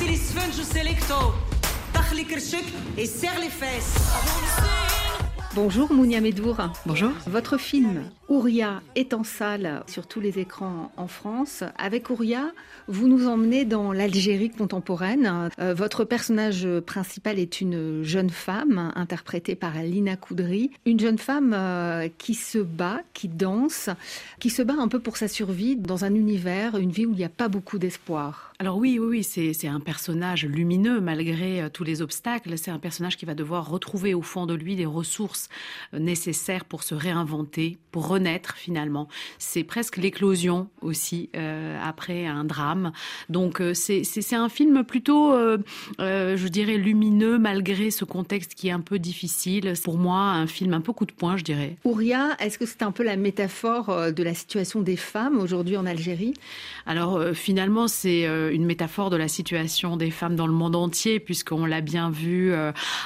Voici les Sponge Selecto. Tach kerchuk et serre les fesses. Bonjour Mounia Medour. Bonjour. Votre film Ouria est en salle sur tous les écrans en France. Avec Ouria, vous nous emmenez dans l'Algérie contemporaine. Euh, votre personnage principal est une jeune femme interprétée par Lina Koudry. Une jeune femme euh, qui se bat, qui danse, qui se bat un peu pour sa survie dans un univers, une vie où il n'y a pas beaucoup d'espoir. Alors oui, oui, oui, c'est un personnage lumineux malgré euh, tous les obstacles. C'est un personnage qui va devoir retrouver au fond de lui des ressources nécessaires pour se réinventer, pour renaître finalement. C'est presque l'éclosion aussi euh, après un drame. Donc euh, c'est un film plutôt, euh, je dirais, lumineux malgré ce contexte qui est un peu difficile. Pour moi, un film un peu coup de poing, je dirais. Ouria, est-ce que c'est un peu la métaphore de la situation des femmes aujourd'hui en Algérie? Alors finalement, c'est une métaphore de la situation des femmes dans le monde entier, puisqu'on l'a bien vu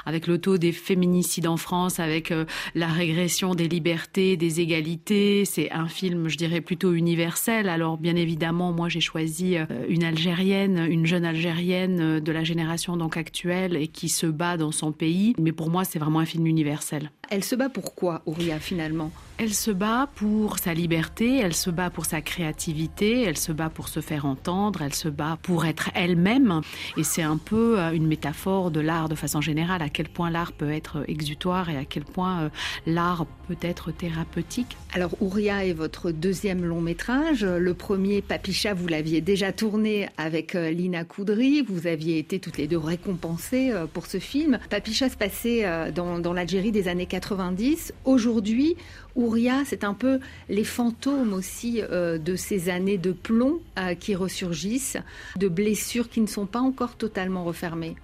avec le taux des féminicides en France, avec la régression des libertés, des égalités. C'est un film, je dirais, plutôt universel. Alors, bien évidemment, moi, j'ai choisi euh, une Algérienne, une jeune Algérienne euh, de la génération donc actuelle et qui se bat dans son pays. Mais pour moi, c'est vraiment un film universel. Elle se bat pourquoi, Ouria, finalement? Elle se bat pour sa liberté, elle se bat pour sa créativité, elle se bat pour se faire entendre, elle se bat pour être elle-même. Et c'est un peu euh, une métaphore de l'art de façon générale, à quel point l'art peut être exutoire et à quel point euh, l'art peut être thérapeutique. Alors, Ouria est votre deuxième long métrage. Le premier, Papicha, vous l'aviez déjà tourné avec euh, Lina Koudry. Vous aviez été toutes les deux récompensées pour ce film. Papicha se passait dans, dans l'Algérie des années 90. Aujourd'hui, Ouria, c'est un peu les fantômes aussi euh, de ces années de plomb euh, qui ressurgissent, de blessures qui ne sont pas encore totalement refermées.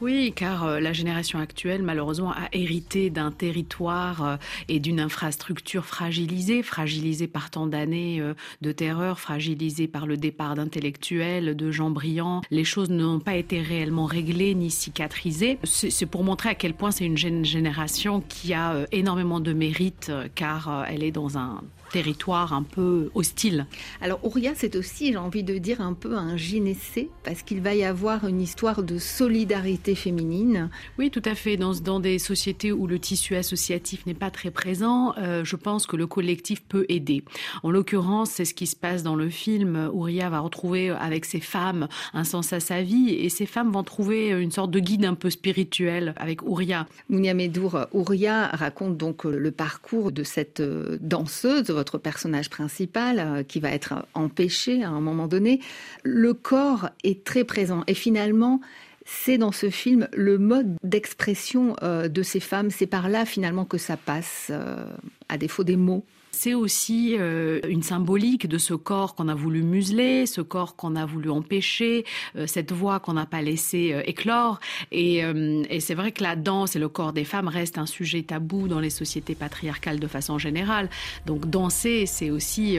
Oui, car euh, la génération actuelle, malheureusement, a hérité d'un territoire euh, et d'une infrastructure fragilisée, fragilisée par tant d'années euh, de terreur, fragilisée par le départ d'intellectuels, de gens brillants. Les choses n'ont pas été réellement réglées ni cicatrisées. C'est pour montrer à quel point c'est une génération qui a énormément de mérite, car elle est dans un territoire un peu hostile. Alors Ouria, c'est aussi, j'ai envie de dire, un peu un gynécée, parce qu'il va y avoir une histoire de solidarité féminine. Oui, tout à fait. Dans, dans des sociétés où le tissu associatif n'est pas très présent, euh, je pense que le collectif peut aider. En l'occurrence, c'est ce qui se passe dans le film. Ouria va retrouver avec ses femmes un sens à sa vie, et ces femmes vont trouver une sorte de guide un peu spirituel avec Ouria. Mounia Medour, Ouria raconte donc le parcours de cette euh, danseuse votre personnage principal, euh, qui va être empêché à un moment donné, le corps est très présent. Et finalement, c'est dans ce film le mode d'expression euh, de ces femmes. C'est par là finalement que ça passe, euh, à défaut des mots. C'est aussi euh, une symbolique de ce corps qu'on a voulu museler, ce corps qu'on a voulu empêcher, euh, cette voix qu'on n'a pas laissé euh, éclore. Et, et c'est vrai que la danse et le corps des femmes restent un sujet tabou dans les sociétés patriarcales de façon générale. Donc danser, c'est aussi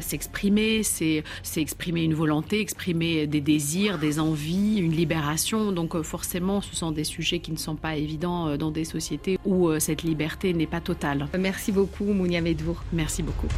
s'exprimer, c'est exprimer une volonté, exprimer des désirs, des envies, une libération. Donc forcément, ce sont des sujets qui ne sont pas évidents dans des sociétés où cette liberté n'est pas totale. Merci beaucoup, Mounia Medour. Merci beaucoup.